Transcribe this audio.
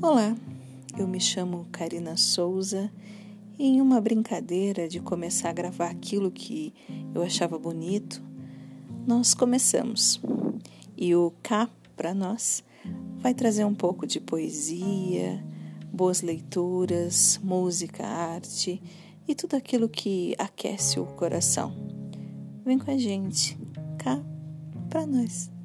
Olá, eu me chamo Karina Souza e em uma brincadeira de começar a gravar aquilo que eu achava bonito, nós começamos. E o K para nós vai trazer um pouco de poesia, boas leituras, música, arte e tudo aquilo que aquece o coração. Vem com a gente, K para nós.